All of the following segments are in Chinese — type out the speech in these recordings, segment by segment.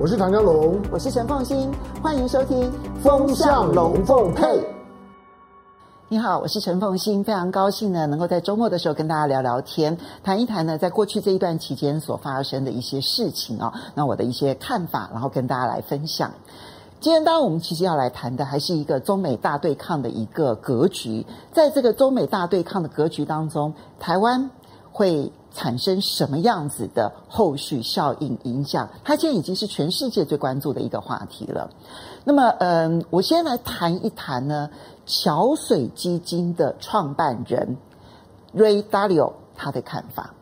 我是唐江龙，我是陈凤欣，欢迎收听《风向龙凤配》。你好，我是陈凤欣，非常高兴呢，能够在周末的时候跟大家聊聊天，谈一谈呢，在过去这一段期间所发生的一些事情啊、哦，那我的一些看法，然后跟大家来分享。今天，当然我们其实要来谈的还是一个中美大对抗的一个格局，在这个中美大对抗的格局当中，台湾会产生什么样子的后续效应影响？它现在已经是全世界最关注的一个话题了。那么，嗯，我先来谈一谈呢。桥水基金的创办人 Ray Dalio 他的看法。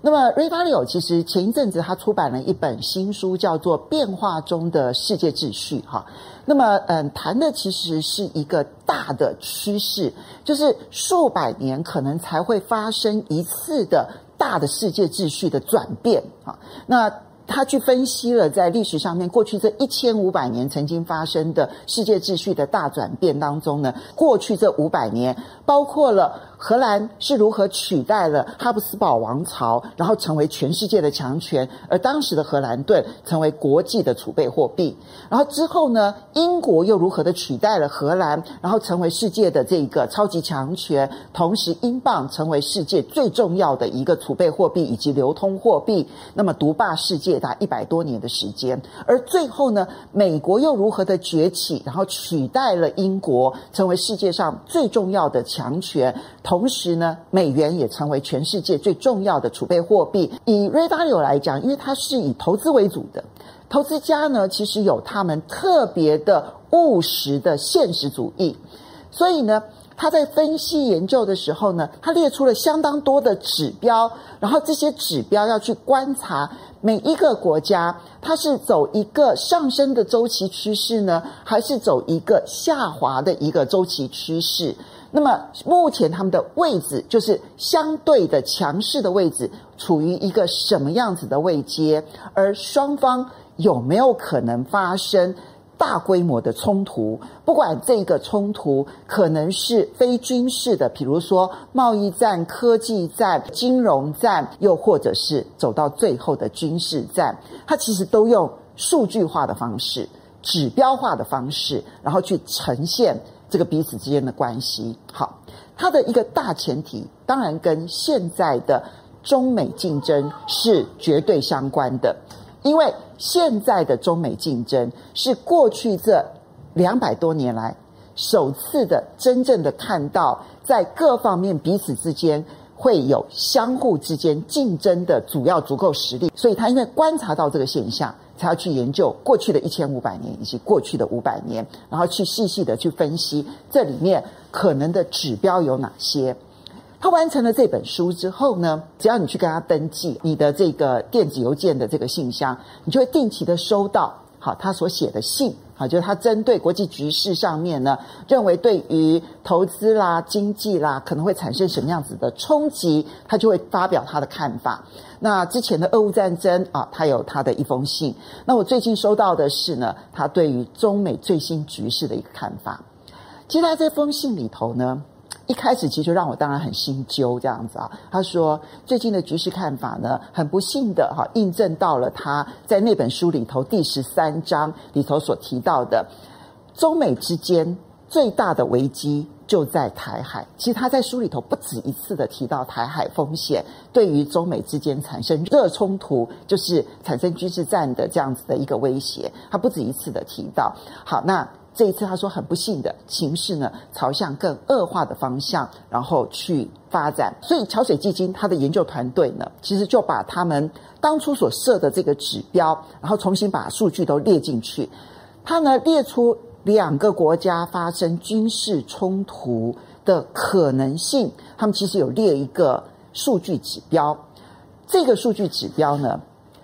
那么 Ray Dalio 其实前一阵子他出版了一本新书，叫做《变化中的世界秩序》哈。那么嗯，谈的其实是一个大的趋势，就是数百年可能才会发生一次的大的世界秩序的转变啊。那他去分析了在历史上面过去这一千五百年曾经发生的世界秩序的大转变当中呢，过去这五百年包括了。荷兰是如何取代了哈布斯堡王朝，然后成为全世界的强权？而当时的荷兰盾成为国际的储备货币。然后之后呢，英国又如何的取代了荷兰，然后成为世界的这个超级强权？同时，英镑成为世界最重要的一个储备货币以及流通货币，那么独霸世界达一百多年的时间。而最后呢，美国又如何的崛起，然后取代了英国，成为世界上最重要的强权？同同时呢，美元也成为全世界最重要的储备货币。以 red W 来讲，因为它是以投资为主的投资家呢，其实有他们特别的务实的现实主义，所以呢，他在分析研究的时候呢，他列出了相当多的指标，然后这些指标要去观察每一个国家，它是走一个上升的周期趋势呢，还是走一个下滑的一个周期趋势？那么目前他们的位置就是相对的强势的位置，处于一个什么样子的位阶？而双方有没有可能发生大规模的冲突？不管这个冲突可能是非军事的，比如说贸易战、科技战、金融战，又或者是走到最后的军事战，它其实都用数据化的方式、指标化的方式，然后去呈现。这个彼此之间的关系，好，它的一个大前提，当然跟现在的中美竞争是绝对相关的，因为现在的中美竞争是过去这两百多年来首次的真正的看到，在各方面彼此之间会有相互之间竞争的主要足够实力，所以他因为观察到这个现象。才要去研究过去的一千五百年以及过去的五百年，然后去细细的去分析这里面可能的指标有哪些。他完成了这本书之后呢，只要你去跟他登记你的这个电子邮件的这个信箱，你就会定期的收到好他所写的信。好，就是他针对国际局势上面呢，认为对于投资啦、经济啦，可能会产生什么样子的冲击，他就会发表他的看法。那之前的俄乌战争啊，他有他的一封信。那我最近收到的是呢，他对于中美最新局势的一个看法。其实他这封信里头呢。一开始其实让我当然很心揪这样子啊。他说最近的局势看法呢，很不幸的哈，印证到了他在那本书里头第十三章里头所提到的，中美之间最大的危机就在台海。其实他在书里头不止一次的提到台海风险对于中美之间产生热冲突，就是产生军事战的这样子的一个威胁。他不止一次的提到。好，那。这一次，他说很不幸的情势呢，朝向更恶化的方向，然后去发展。所以，桥水基金他的研究团队呢，其实就把他们当初所设的这个指标，然后重新把数据都列进去。他呢列出两个国家发生军事冲突的可能性，他们其实有列一个数据指标。这个数据指标呢，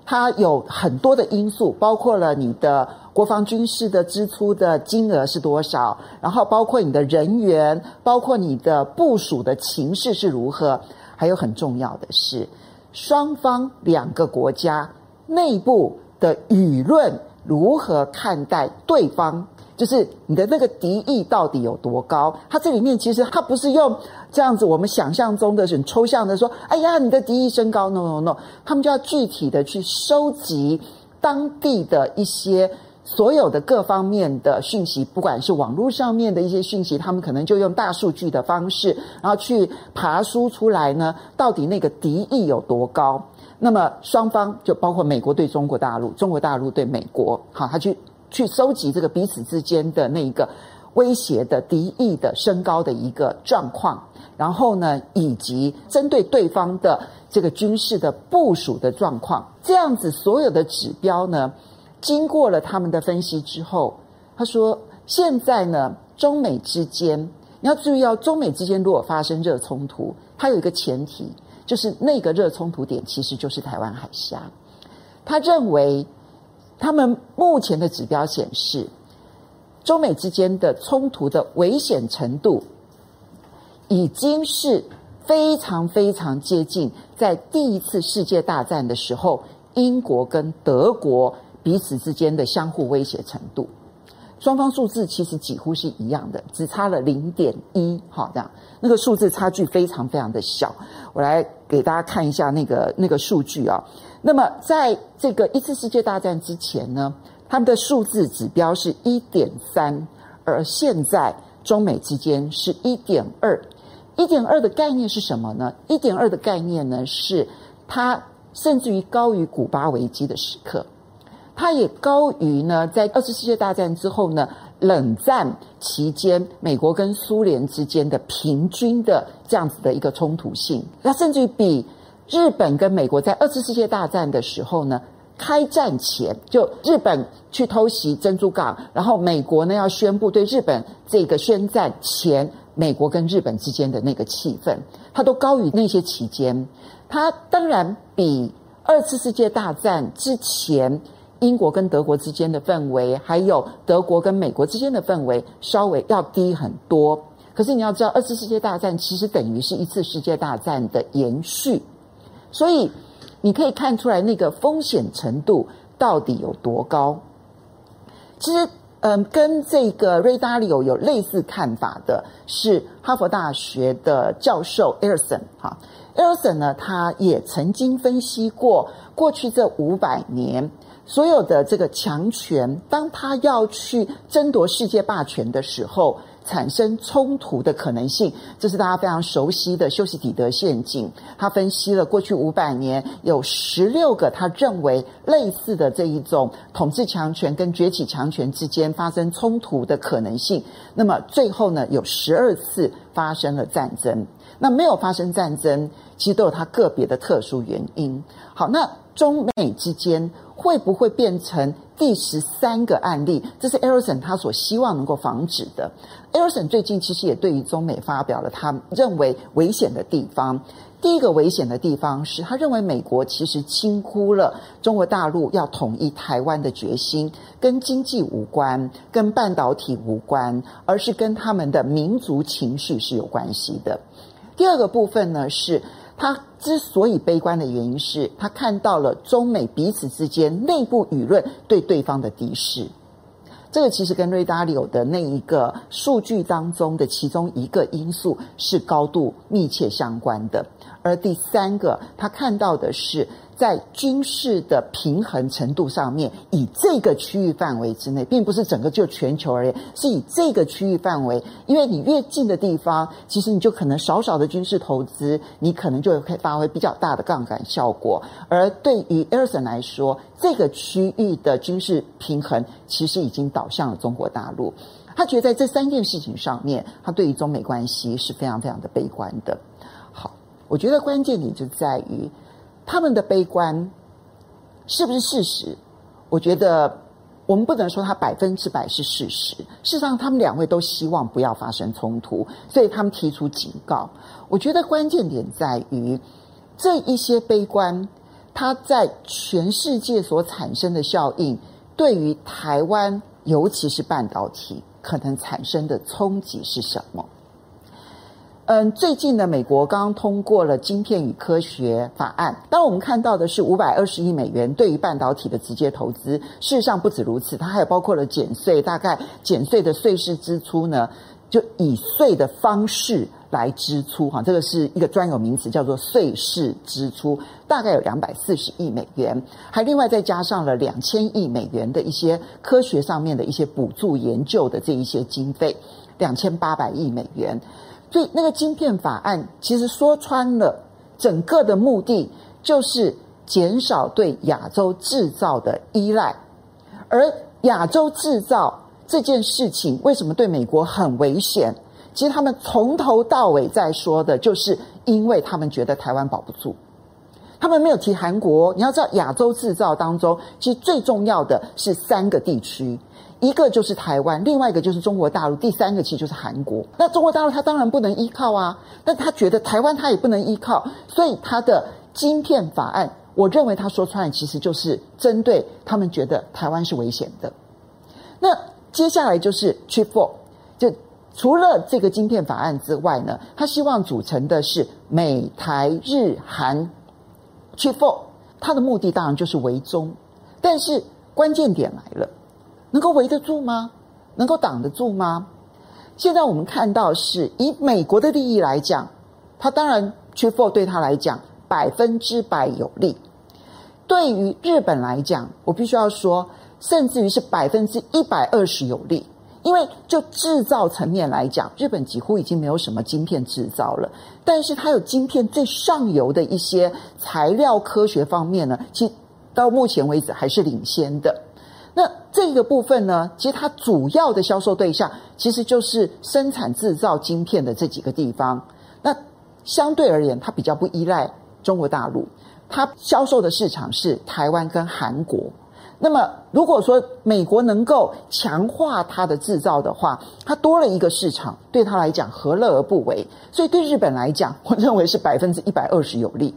它有很多的因素，包括了你的。国防军事的支出的金额是多少？然后包括你的人员，包括你的部署的情势是如何？还有很重要的是，双方两个国家内部的舆论如何看待对方？就是你的那个敌意到底有多高？它这里面其实它不是用这样子我们想象中的很抽象的说，哎呀，你的敌意升高，no no no，他们就要具体的去收集。当地的一些所有的各方面的讯息，不管是网络上面的一些讯息，他们可能就用大数据的方式，然后去爬梳出来呢，到底那个敌意有多高？那么双方就包括美国对中国大陆，中国大陆对美国，好，他去去收集这个彼此之间的那一个威胁的敌意的升高的一个状况。然后呢，以及针对对方的这个军事的部署的状况，这样子所有的指标呢，经过了他们的分析之后，他说，现在呢，中美之间你要注意哦，中美之间如果发生热冲突，它有一个前提，就是那个热冲突点其实就是台湾海峡。他认为，他们目前的指标显示，中美之间的冲突的危险程度。已经是非常非常接近，在第一次世界大战的时候，英国跟德国彼此之间的相互威胁程度，双方数字其实几乎是一样的，只差了零点一，好，这样那个数字差距非常非常的小。我来给大家看一下那个那个数据啊。那么在这个一次世界大战之前呢，他们的数字指标是一点三，而现在中美之间是一点二。一点二的概念是什么呢？一点二的概念呢，是它甚至于高于古巴危机的时刻，它也高于呢，在二次世界大战之后呢，冷战期间美国跟苏联之间的平均的这样子的一个冲突性，那甚至于比日本跟美国在二次世界大战的时候呢，开战前就日本去偷袭珍珠港，然后美国呢要宣布对日本这个宣战前。美国跟日本之间的那个气氛，它都高于那些期间。它当然比二次世界大战之前英国跟德国之间的氛围，还有德国跟美国之间的氛围稍微要低很多。可是你要知道，二次世界大战其实等于是一次世界大战的延续，所以你可以看出来那个风险程度到底有多高。其实。嗯，跟这个 Ray Dalio 有类似看法的是哈佛大学的教授 Elson 哈，Elson 呢，他也曾经分析过过去这五百年所有的这个强权，当他要去争夺世界霸权的时候。产生冲突的可能性，这是大家非常熟悉的修昔底德陷阱。他分析了过去五百年有十六个他认为类似的这一种统治强权跟崛起强权之间发生冲突的可能性。那么最后呢，有十二次发生了战争。那没有发生战争，其实都有它个别的特殊原因。好，那中美之间会不会变成？第十三个案例，这是 Elson 他所希望能够防止的。Elson 最近其实也对于中美发表了他认为危险的地方。第一个危险的地方是他认为美国其实轻忽了中国大陆要统一台湾的决心，跟经济无关，跟半导体无关，而是跟他们的民族情绪是有关系的。第二个部分呢是。他之所以悲观的原因是他看到了中美彼此之间内部舆论对对方的敌视，这个其实跟瑞达利欧的那一个数据当中的其中一个因素是高度密切相关的。而第三个，他看到的是。在军事的平衡程度上面，以这个区域范围之内，并不是整个就全球而言，是以这个区域范围，因为你越近的地方，其实你就可能少少的军事投资，你可能就可以发挥比较大的杠杆效果。而对于艾尔森来说，这个区域的军事平衡其实已经倒向了中国大陆。他觉得在这三件事情上面，他对于中美关系是非常非常的悲观的。好，我觉得关键点就在于。他们的悲观是不是事实？我觉得我们不能说它百分之百是事实。事实上，他们两位都希望不要发生冲突，所以他们提出警告。我觉得关键点在于这一些悲观，它在全世界所产生的效应，对于台湾，尤其是半导体，可能产生的冲击是什么？嗯，最近呢，美国刚刚通过了《晶片与科学法案》。当我们看到的是五百二十亿美元对于半导体的直接投资，事实上不止如此，它还有包括了减税，大概减税的税事支出呢，就以税的方式来支出哈，这个是一个专有名词，叫做税事支出，大概有两百四十亿美元，还另外再加上了两千亿美元的一些科学上面的一些补助研究的这一些经费，两千八百亿美元。所以那个晶片法案其实说穿了，整个的目的就是减少对亚洲制造的依赖，而亚洲制造这件事情为什么对美国很危险？其实他们从头到尾在说的，就是因为他们觉得台湾保不住，他们没有提韩国。你要知道，亚洲制造当中，其实最重要的是三个地区，一个就是台湾，另外一个就是中国大陆，第三个其实就是韩国。那中国大陆它当然不能依靠啊，但他觉得台湾它也不能依靠，所以他的晶片法案，我认为他说出来其实就是针对他们觉得台湾是危险的。那接下来就是 Chip 4，就。除了这个晶片法案之外呢，他希望组成的是美台日韩 Chip 4，他的目的当然就是围中，但是关键点来了，能够围得住吗？能够挡得住吗？现在我们看到是以美国的利益来讲，他当然 Chip 4对他来讲百分之百有利，对于日本来讲，我必须要说，甚至于是百分之一百二十有利。因为就制造层面来讲，日本几乎已经没有什么晶片制造了，但是它有晶片最上游的一些材料科学方面呢，其实到目前为止还是领先的。那这个部分呢，其实它主要的销售对象其实就是生产制造晶片的这几个地方。那相对而言，它比较不依赖中国大陆，它销售的市场是台湾跟韩国。那么，如果说美国能够强化它的制造的话，它多了一个市场，对它来讲何乐而不为？所以对日本来讲，我认为是百分之一百二十有利。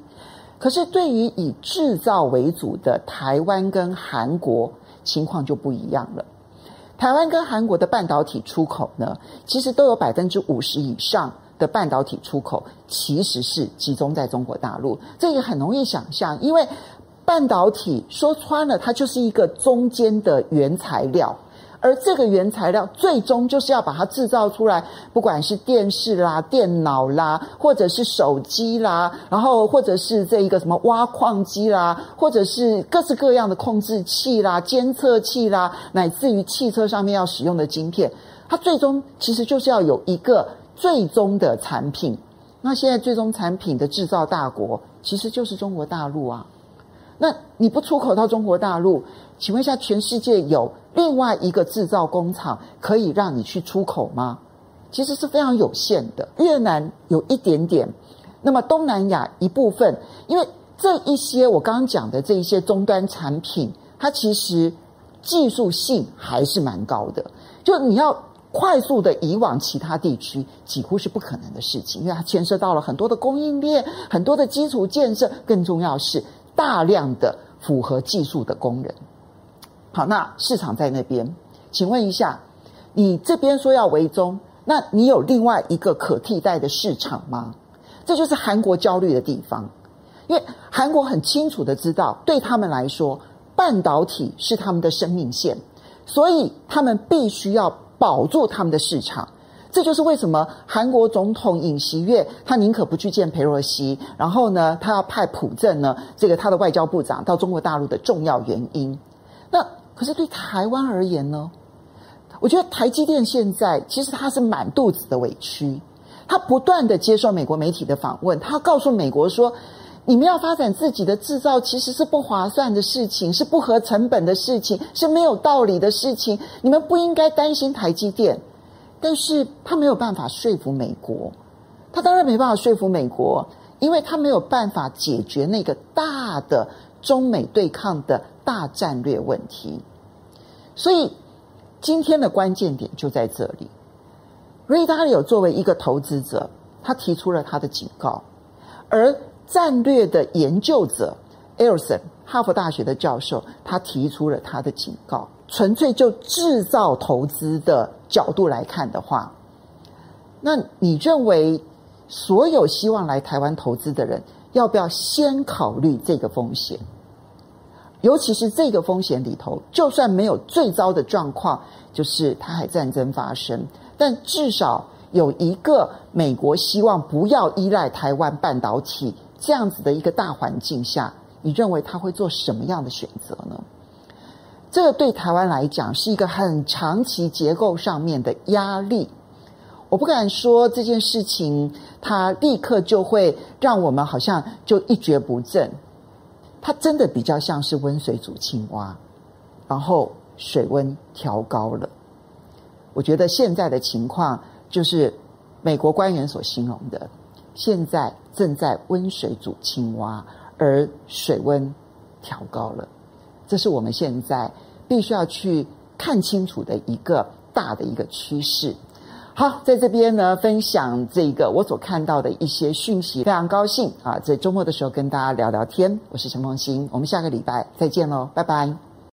可是对于以制造为主的台湾跟韩国，情况就不一样了。台湾跟韩国的半导体出口呢，其实都有百分之五十以上的半导体出口其实是集中在中国大陆，这也很容易想象，因为。半导体说穿了，它就是一个中间的原材料，而这个原材料最终就是要把它制造出来，不管是电视啦、电脑啦，或者是手机啦，然后或者是这一个什么挖矿机啦，或者是各式各样的控制器啦、监测器啦，乃至于汽车上面要使用的晶片，它最终其实就是要有一个最终的产品。那现在最终产品的制造大国其实就是中国大陆啊。那你不出口到中国大陆，请问一下，全世界有另外一个制造工厂可以让你去出口吗？其实是非常有限的。越南有一点点，那么东南亚一部分，因为这一些我刚刚讲的这一些终端产品，它其实技术性还是蛮高的。就你要快速的移往其他地区，几乎是不可能的事情，因为它牵涉到了很多的供应链、很多的基础建设，更重要是。大量的符合技术的工人，好，那市场在那边，请问一下，你这边说要围中，那你有另外一个可替代的市场吗？这就是韩国焦虑的地方，因为韩国很清楚的知道，对他们来说，半导体是他们的生命线，所以他们必须要保住他们的市场。这就是为什么韩国总统尹锡悦他宁可不去见裴若曦，然后呢，他要派朴正呢，这个他的外交部长到中国大陆的重要原因。那可是对台湾而言呢？我觉得台积电现在其实他是满肚子的委屈，他不断的接受美国媒体的访问，他告诉美国说：“你们要发展自己的制造，其实是不划算的事情，是不合成本的事情，是没有道理的事情，你们不应该担心台积电。”但是他没有办法说服美国，他当然没办法说服美国，因为他没有办法解决那个大的中美对抗的大战略问题。所以今天的关键点就在这里。Ray Dalio 作为一个投资者，他提出了他的警告，而战略的研究者 Elson 哈佛大学的教授，他提出了他的警告。纯粹就制造投资的角度来看的话，那你认为所有希望来台湾投资的人，要不要先考虑这个风险？尤其是这个风险里头，就算没有最糟的状况，就是台海战争发生，但至少有一个美国希望不要依赖台湾半导体这样子的一个大环境下，你认为他会做什么样的选择呢？这个对台湾来讲是一个很长期结构上面的压力。我不敢说这件事情它立刻就会让我们好像就一蹶不振，它真的比较像是温水煮青蛙，然后水温调高了。我觉得现在的情况就是美国官员所形容的，现在正在温水煮青蛙，而水温调高了。这是我们现在必须要去看清楚的一个大的一个趋势。好，在这边呢，分享这个我所看到的一些讯息，非常高兴啊，在周末的时候跟大家聊聊天。我是陈凤馨，我们下个礼拜再见喽，拜拜。